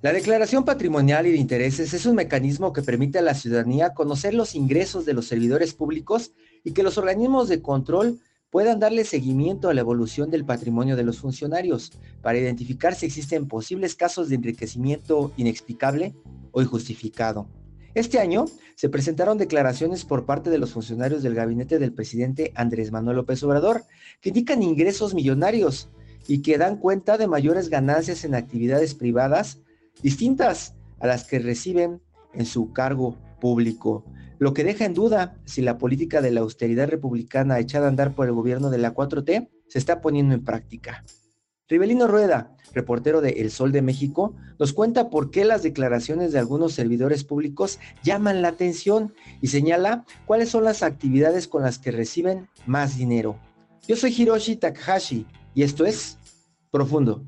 La declaración patrimonial y de intereses es un mecanismo que permite a la ciudadanía conocer los ingresos de los servidores públicos y que los organismos de control puedan darle seguimiento a la evolución del patrimonio de los funcionarios para identificar si existen posibles casos de enriquecimiento inexplicable o injustificado. Este año se presentaron declaraciones por parte de los funcionarios del gabinete del presidente Andrés Manuel López Obrador que indican ingresos millonarios y que dan cuenta de mayores ganancias en actividades privadas distintas a las que reciben en su cargo público, lo que deja en duda si la política de la austeridad republicana echada a andar por el gobierno de la 4T se está poniendo en práctica. Rivelino Rueda, reportero de El Sol de México, nos cuenta por qué las declaraciones de algunos servidores públicos llaman la atención y señala cuáles son las actividades con las que reciben más dinero. Yo soy Hiroshi Takahashi y esto es Profundo.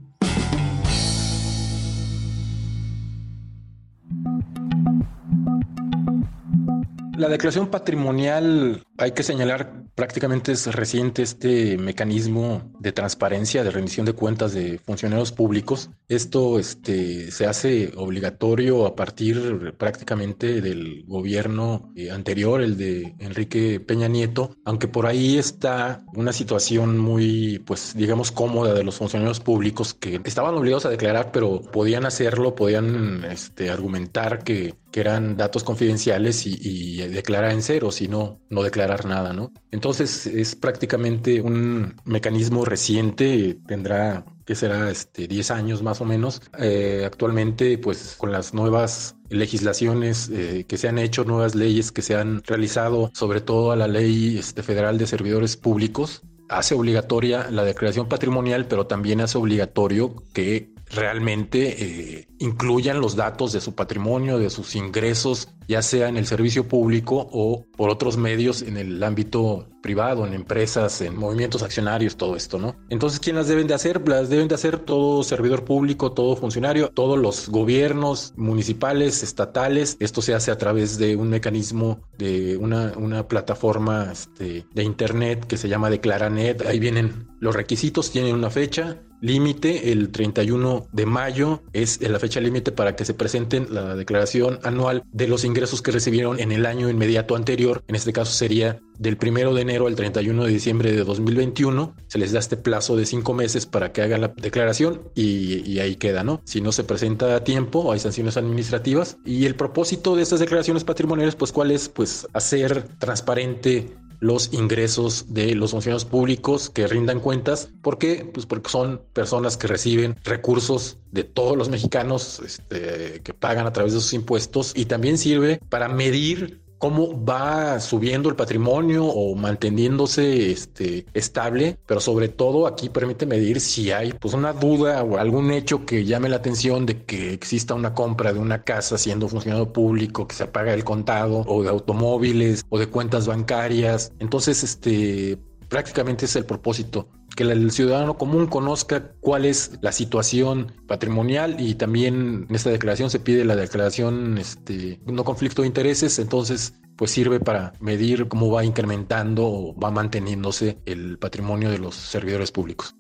La declaración patrimonial, hay que señalar, prácticamente es reciente este mecanismo de transparencia, de rendición de cuentas de funcionarios públicos. Esto este, se hace obligatorio a partir prácticamente del gobierno eh, anterior, el de Enrique Peña Nieto, aunque por ahí está una situación muy, pues digamos, cómoda de los funcionarios públicos que estaban obligados a declarar, pero podían hacerlo, podían este, argumentar que que eran datos confidenciales y, declarar en cero, si no, no declarar nada, ¿no? Entonces es prácticamente un mecanismo reciente, tendrá que será este 10 años más o menos. Eh, actualmente, pues con las nuevas legislaciones eh, que se han hecho, nuevas leyes que se han realizado, sobre todo a la ley este, federal de servidores públicos, hace obligatoria la declaración patrimonial, pero también hace obligatorio que realmente eh, incluyan los datos de su patrimonio, de sus ingresos, ya sea en el servicio público o por otros medios en el ámbito privado, en empresas, en movimientos accionarios, todo esto, ¿no? Entonces, ¿quién las deben de hacer? Las deben de hacer todo servidor público, todo funcionario, todos los gobiernos municipales, estatales. Esto se hace a través de un mecanismo de una, una plataforma este, de internet que se llama Declaranet. Ahí vienen los requisitos, tienen una fecha, límite, el 31 de mayo es la fecha límite para que se presenten la declaración anual de los ingresos que recibieron en el año inmediato anterior. En este caso sería del 1 de enero al 31 de diciembre de 2021. Se les da este plazo de cinco meses para que hagan la declaración y, y ahí queda, ¿no? Si no se presenta a tiempo, hay sanciones administrativas. Y el propósito de estas declaraciones patrimoniales, pues, ¿cuál es? Pues hacer transparente los ingresos de los funcionarios públicos que rindan cuentas. ¿Por qué? Pues porque son personas que reciben recursos de todos los mexicanos este, que pagan a través de sus impuestos y también sirve para medir cómo va subiendo el patrimonio o manteniéndose este, estable, pero sobre todo aquí permite medir si hay pues una duda o algún hecho que llame la atención de que exista una compra de una casa siendo funcionario público, que se paga el contado o de automóviles o de cuentas bancarias. Entonces, este, prácticamente es el propósito que el ciudadano común conozca cuál es la situación patrimonial y también en esta declaración se pide la declaración este, no conflicto de intereses, entonces pues sirve para medir cómo va incrementando o va manteniéndose el patrimonio de los servidores públicos.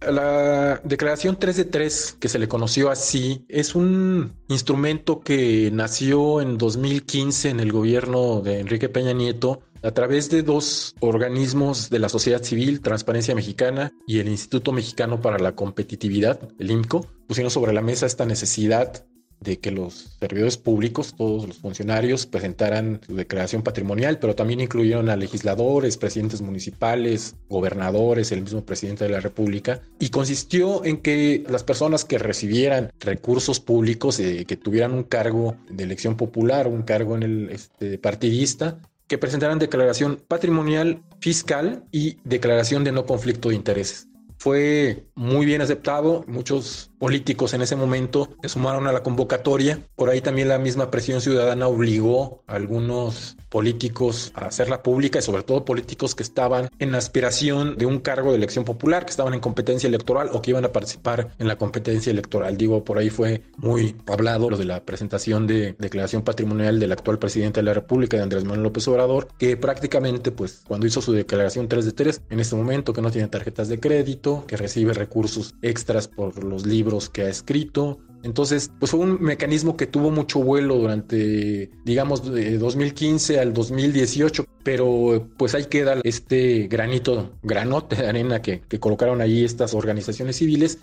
La declaración 3 de 3, que se le conoció así, es un instrumento que nació en 2015 en el gobierno de Enrique Peña Nieto a través de dos organismos de la sociedad civil, Transparencia Mexicana y el Instituto Mexicano para la Competitividad, el IMCO, pusieron sobre la mesa esta necesidad de que los servidores públicos, todos los funcionarios, presentaran su declaración patrimonial, pero también incluyeron a legisladores, presidentes municipales, gobernadores, el mismo presidente de la República, y consistió en que las personas que recibieran recursos públicos, eh, que tuvieran un cargo de elección popular, un cargo en el este, partidista, que presentaran declaración patrimonial, fiscal y declaración de no conflicto de intereses fue muy bien aceptado. Muchos políticos en ese momento se sumaron a la convocatoria. Por ahí también la misma presión ciudadana obligó a algunos políticos a hacerla pública y sobre todo políticos que estaban en aspiración de un cargo de elección popular, que estaban en competencia electoral o que iban a participar en la competencia electoral. Digo, por ahí fue muy hablado lo de la presentación de declaración patrimonial del actual presidente de la República, de Andrés Manuel López Obrador, que prácticamente pues cuando hizo su declaración 3 de 3, en este momento que no tiene tarjetas de crédito, que recibe recursos extras por los libros que ha escrito, entonces, pues fue un mecanismo que tuvo mucho vuelo durante, digamos, de 2015 al 2018, pero pues ahí queda este granito, granote de arena que, colocaron ahí estas organizaciones civiles.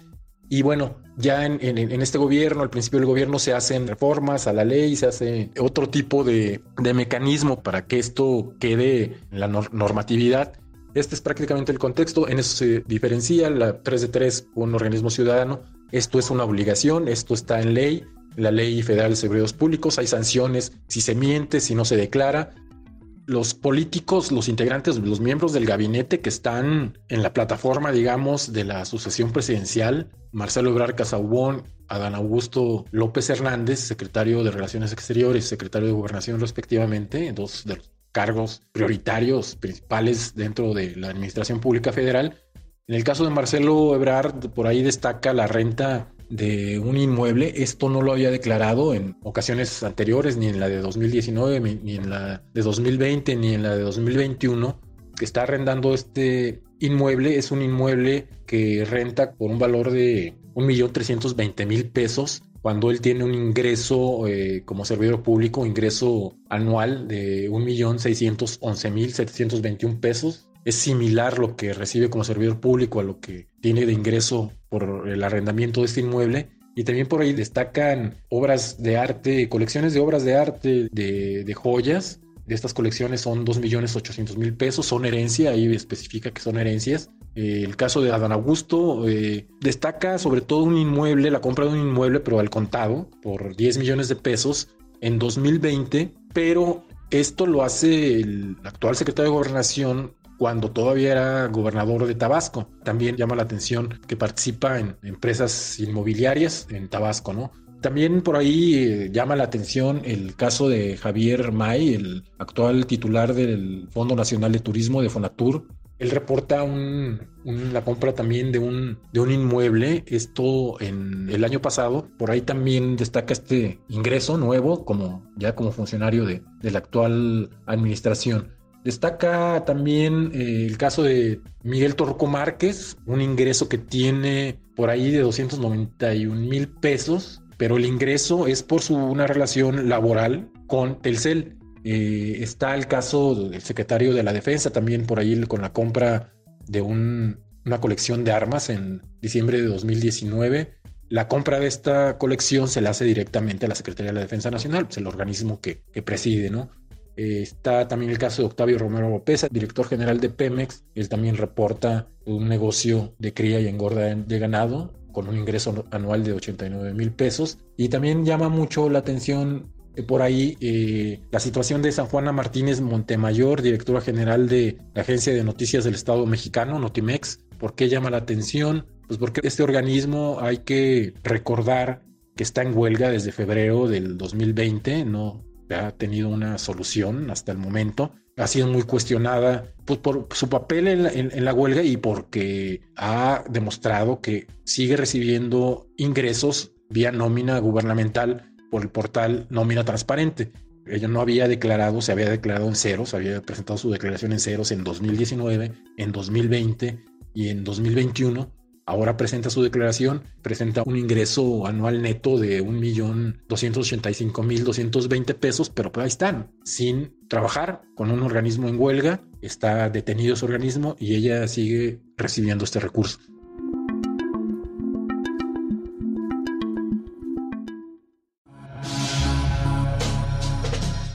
Y bueno, ya en, este gobierno, al principio del gobierno, se hacen reformas a la ley, se hace otro tipo de, mecanismo para que esto quede en la normatividad. Este es prácticamente el contexto, en eso se diferencia la 3 de 3, un organismo ciudadano, esto es una obligación, esto está en ley, la ley federal de servicios públicos, hay sanciones si se miente, si no se declara. Los políticos, los integrantes, los miembros del gabinete que están en la plataforma, digamos, de la sucesión presidencial, Marcelo Ebrard Casaubón, Adán Augusto López Hernández, secretario de Relaciones Exteriores, secretario de Gobernación respectivamente, dos de los cargos prioritarios principales dentro de la Administración Pública Federal, en el caso de Marcelo Ebrard, por ahí destaca la renta de un inmueble. Esto no lo había declarado en ocasiones anteriores, ni en la de 2019, ni en la de 2020, ni en la de 2021. Que está arrendando este inmueble es un inmueble que renta por un valor de 1.320.000 pesos cuando él tiene un ingreso eh, como servidor público, ingreso anual de 1.611.721 pesos es similar lo que recibe como servidor público a lo que tiene de ingreso por el arrendamiento de este inmueble. Y también por ahí destacan obras de arte, colecciones de obras de arte de, joyas. De estas colecciones son 2.800.000 pesos, son herencia, ahí especifica que son herencias. Eh, el caso de Adán Augusto eh, destaca sobre todo un inmueble, la compra de un inmueble, pero al contado, por 10 millones de pesos en 2020, pero esto lo hace el actual secretario de Gobernación cuando todavía era gobernador de Tabasco. También llama la atención que participa en empresas inmobiliarias en Tabasco, ¿no? También por ahí eh, llama la atención el caso de Javier May, el actual titular del Fondo Nacional de Turismo de Fonatur. Él reporta la compra también de un, inmueble, esto en el año pasado. Por ahí también destaca este ingreso nuevo como ya como funcionario de la actual administración. Destaca también eh, el caso de Miguel Torco Márquez, un ingreso que tiene por ahí de 291 mil pesos, pero el ingreso es por su, una relación laboral con Telcel. Eh, está el caso del secretario de la Defensa también por ahí con la compra de una colección de armas en diciembre de 2019. La compra de esta colección se la hace directamente a la Secretaría de la Defensa Nacional, pues el organismo que, que preside, ¿no? Eh, está también el caso de Octavio Romero López, director general de Pemex. Él también reporta un negocio de cría y engorda de ganado con un ingreso anual de 89 mil pesos. Y también llama mucho la atención eh, por ahí eh, la situación de San Juana Martínez Montemayor, directora general de la Agencia de Noticias del Estado Mexicano, Notimex. ¿Por qué llama la atención? Pues porque este organismo hay que recordar que está en huelga desde febrero del 2020, no ha tenido una solución hasta el momento. Ha sido muy cuestionada pues, por su papel en la, huelga y porque ha demostrado que sigue recibiendo ingresos vía nómina gubernamental por el portal Nómina Transparente. Ella no había declarado, se había declarado en ceros, había presentado su declaración en ceros en 2019, en 2020 y en 2021 Ahora presenta su declaración, presenta un ingreso anual neto de 1.285.220 pesos, pero pues ahí están, sin trabajar con un organismo en huelga, está detenido ese organismo y ella sigue recibiendo este recurso.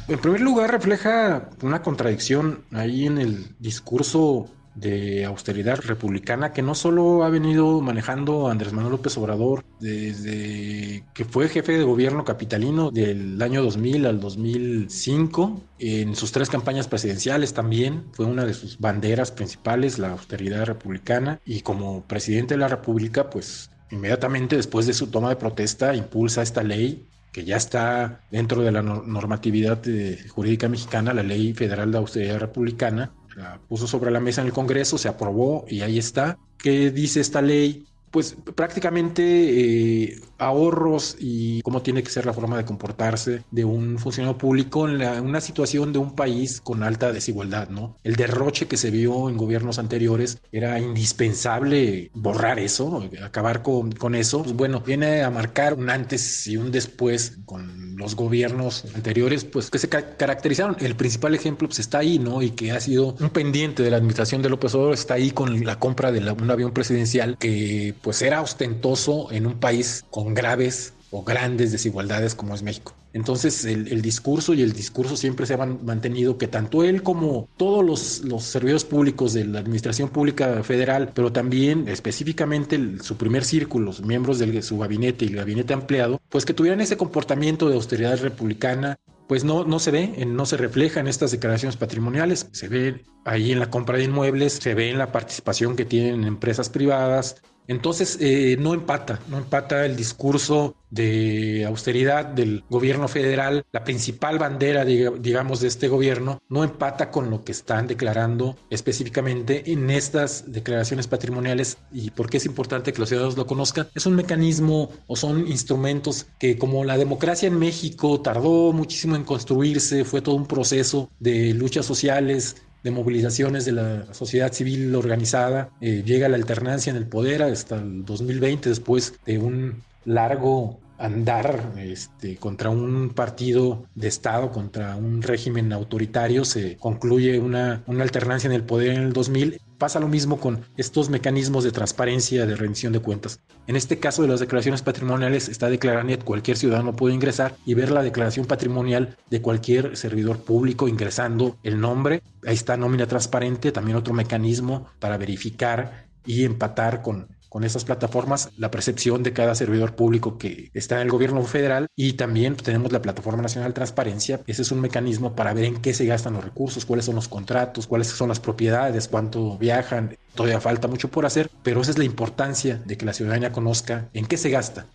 En primer lugar, refleja una contradicción ahí en el discurso de austeridad republicana que no solo ha venido manejando Andrés Manuel López Obrador desde que fue jefe de gobierno capitalino del año 2000 al 2005, en sus tres campañas presidenciales también fue una de sus banderas principales la austeridad republicana y como presidente de la República pues inmediatamente después de su toma de protesta impulsa esta ley que ya está dentro de la normatividad eh, jurídica mexicana, la Ley Federal de Austeridad Republicana, la puso sobre la mesa en el Congreso, se aprobó y ahí está. ¿Qué dice esta ley? Pues prácticamente eh, ahorros y cómo tiene que ser la forma de comportarse de un funcionario público en, una situación de un país con alta desigualdad, ¿no? El derroche que se vio en gobiernos anteriores era indispensable borrar eso, acabar con, con eso. Pues bueno, viene a marcar un antes y un después con los gobiernos anteriores, pues que se caracterizaron. El principal ejemplo pues está ahí, ¿no? Y que ha sido un pendiente de la administración de López Obrador, está ahí con la compra de un avión presidencial que pues era ostentoso en un país con graves o grandes desigualdades como es México. Entonces el, discurso y el discurso siempre se han mantenido que tanto él como todos los, los servidores públicos de la Administración Pública Federal, pero también específicamente su primer círculo, los miembros de su gabinete y el gabinete ampliado, pues que tuvieran ese comportamiento de austeridad republicana pues no, no se ve, no se refleja en estas declaraciones patrimoniales, se ve ahí en la compra de inmuebles, se ve en la participación que tienen en empresas privadas, entonces, eh, no empata, no empata el discurso de austeridad del gobierno federal, la principal bandera, digamos, de este gobierno, no empata con lo que están declarando específicamente en estas declaraciones patrimoniales. ¿Y por qué es importante que los ciudadanos lo conozcan? Es un mecanismo o son instrumentos que como la democracia en México tardó muchísimo en construirse, fue todo un proceso de luchas sociales, de movilizaciones de la sociedad civil organizada. Eh, llega la alternancia en el poder hasta el 2020, después de un largo andar este, contra un partido de Estado, contra un régimen autoritario, se concluye una, una alternancia en el poder en el 2000. Pasa lo mismo con estos mecanismos de transparencia, de rendición de cuentas. En este caso de las declaraciones patrimoniales está declarando que cualquier ciudadano puede ingresar y ver la declaración patrimonial de cualquier servidor público ingresando el nombre. Ahí está nómina transparente, también otro mecanismo para verificar y empatar con con esas plataformas la percepción de cada servidor público que está en el gobierno federal y también tenemos la Plataforma Nacional de Transparencia. Ese es un mecanismo para ver en qué se gastan los recursos, cuáles son los contratos, cuáles son las propiedades, cuánto viajan. Todavía falta mucho por hacer, pero esa es la importancia de que la ciudadanía conozca en qué se gasta.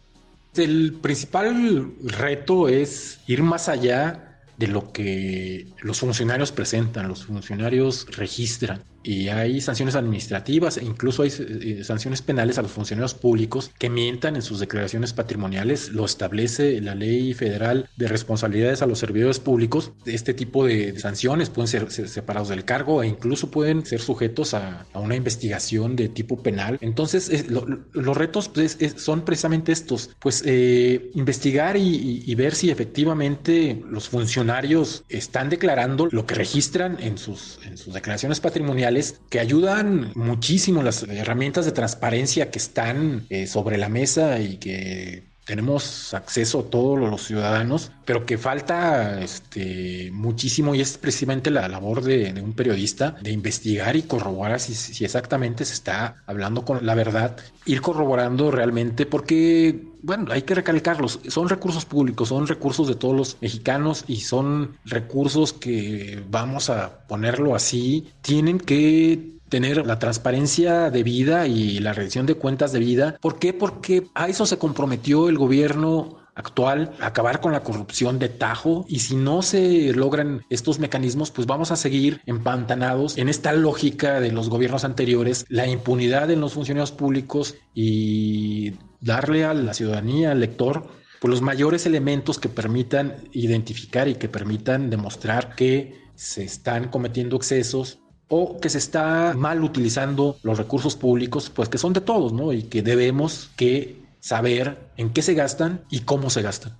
El principal reto es ir más allá de lo que los funcionarios presentan, los funcionarios registran y hay sanciones administrativas e incluso hay eh, sanciones penales a los funcionarios públicos que mientan en sus declaraciones patrimoniales. Lo establece la ley federal de responsabilidades a los servidores públicos. Este tipo de sanciones pueden ser, separados del cargo e incluso pueden ser sujetos a, una investigación de tipo penal. Entonces, los retos pues, son precisamente estos, pues eh, investigar y, ver si efectivamente los funcionarios están declarando lo que registran en sus, en sus declaraciones patrimoniales que ayudan muchísimo las herramientas de transparencia que están eh, sobre la mesa y que tenemos acceso a todos los ciudadanos, pero que falta este, muchísimo y es precisamente la labor de, un periodista de investigar y corroborar si, si, exactamente se está hablando con la verdad, ir corroborando realmente porque, bueno, hay que recalcarlos, son recursos públicos, son recursos de todos los mexicanos y son recursos que, vamos a ponerlo así, tienen que tener la transparencia de vida y la rendición de cuentas de vida. ¿Por qué? Porque a eso se comprometió el gobierno actual, acabar con la corrupción de tajo y si no se logran estos mecanismos, pues vamos a seguir empantanados en esta lógica de los gobiernos anteriores, la impunidad en los funcionarios públicos y darle a la ciudadanía, al lector, pues los mayores elementos que permitan identificar y que permitan demostrar que se están cometiendo excesos o que se está mal utilizando los recursos públicos, pues que son de todos, ¿no? Y que debemos que saber en qué se gastan y cómo se gastan.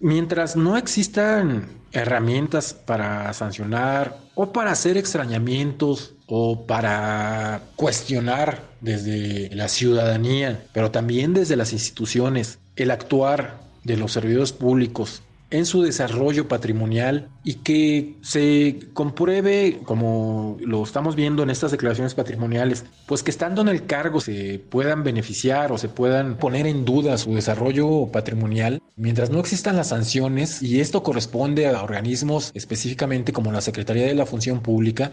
Mientras no existan herramientas para sancionar o para hacer extrañamientos o para cuestionar desde la ciudadanía, pero también desde las instituciones, el actuar de los servidores públicos en su desarrollo patrimonial y que se compruebe, como lo estamos viendo en estas declaraciones patrimoniales, pues que estando en el cargo se puedan beneficiar o se puedan poner en duda su desarrollo patrimonial, mientras no existan las sanciones, y esto corresponde a organismos específicamente como la Secretaría de la Función Pública,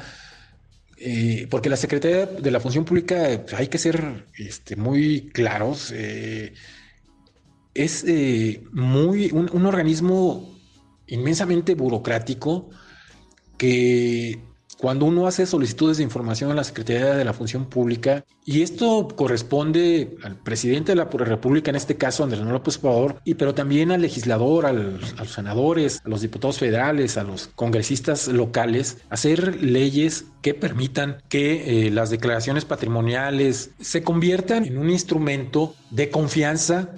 eh, porque la Secretaría de la Función Pública pues, hay que ser este, muy claros. Eh, es eh, muy un, organismo inmensamente burocrático que cuando uno hace solicitudes de información a la Secretaría de la Función Pública, y esto corresponde al presidente de la República, en este caso Andrés Manuel López Obrador, y pero también al legislador, a los senadores, a los diputados federales, a los congresistas locales, hacer leyes que permitan que eh, las declaraciones patrimoniales se conviertan en un instrumento de confianza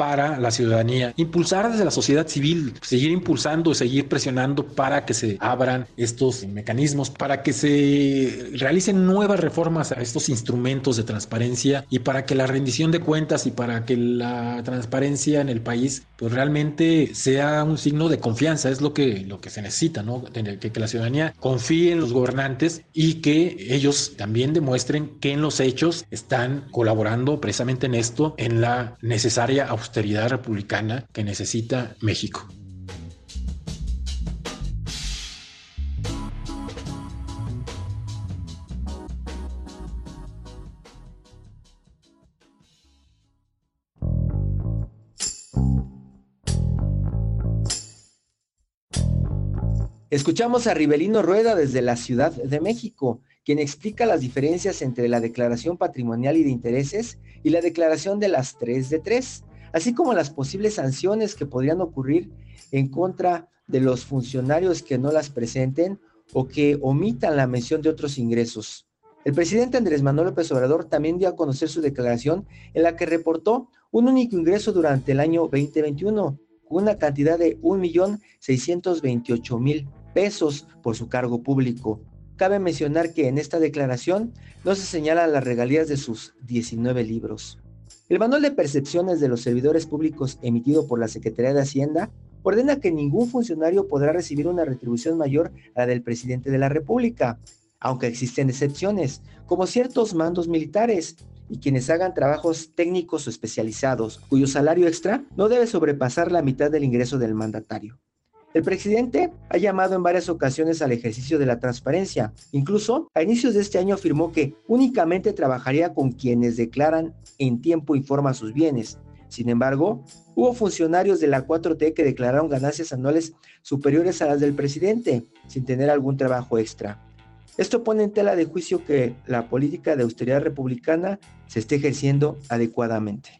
para la ciudadanía, impulsar desde la sociedad civil, seguir impulsando, seguir presionando para que se abran estos mecanismos, para que se realicen nuevas reformas a estos instrumentos de transparencia y para que la rendición de cuentas y para que la transparencia en el país pues realmente sea un signo de confianza, es lo que, lo que se necesita, ¿no? Que, que la ciudadanía confíe en los gobernantes y que ellos también demuestren que en los hechos están colaborando precisamente en esto, en la necesaria austeridad austeridad republicana que necesita México. Escuchamos a Rivelino Rueda desde la Ciudad de México, quien explica las diferencias entre la declaración patrimonial y de intereses y la declaración de las 3 de 3, así como las posibles sanciones que podrían ocurrir en contra de los funcionarios que no las presenten o que omitan la mención de otros ingresos. El presidente Andrés Manuel López Obrador también dio a conocer su declaración en la que reportó un único ingreso durante el año 2021, con una cantidad de 1.628.000 pesos por su cargo público. Cabe mencionar que en esta declaración no se señalan las regalías de sus 19 libros. El manual de percepciones de los servidores públicos emitido por la Secretaría de Hacienda ordena que ningún funcionario podrá recibir una retribución mayor a la del presidente de la República, aunque existen excepciones, como ciertos mandos militares y quienes hagan trabajos técnicos o especializados, cuyo salario extra no debe sobrepasar la mitad del ingreso del mandatario. El presidente ha llamado en varias ocasiones al ejercicio de la transparencia. Incluso a inicios de este año afirmó que únicamente trabajaría con quienes declaran en tiempo y forma sus bienes. Sin embargo, hubo funcionarios de la 4T que declararon ganancias anuales superiores a las del presidente, sin tener algún trabajo extra. Esto pone en tela de juicio que la política de austeridad republicana se esté ejerciendo adecuadamente.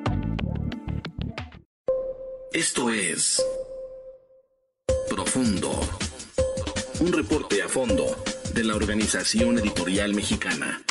Esto es Profundo. Un reporte a fondo de la Organización Editorial Mexicana.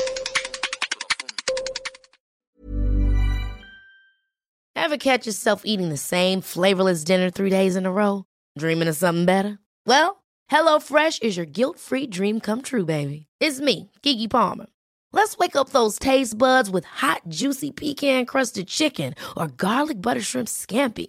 Ever catch yourself eating the same flavorless dinner three days in a row? Dreaming of something better? Well, HelloFresh is your guilt-free dream come true, baby. It's me, Kiki Palmer. Let's wake up those taste buds with hot, juicy pecan-crusted chicken or garlic butter shrimp scampi.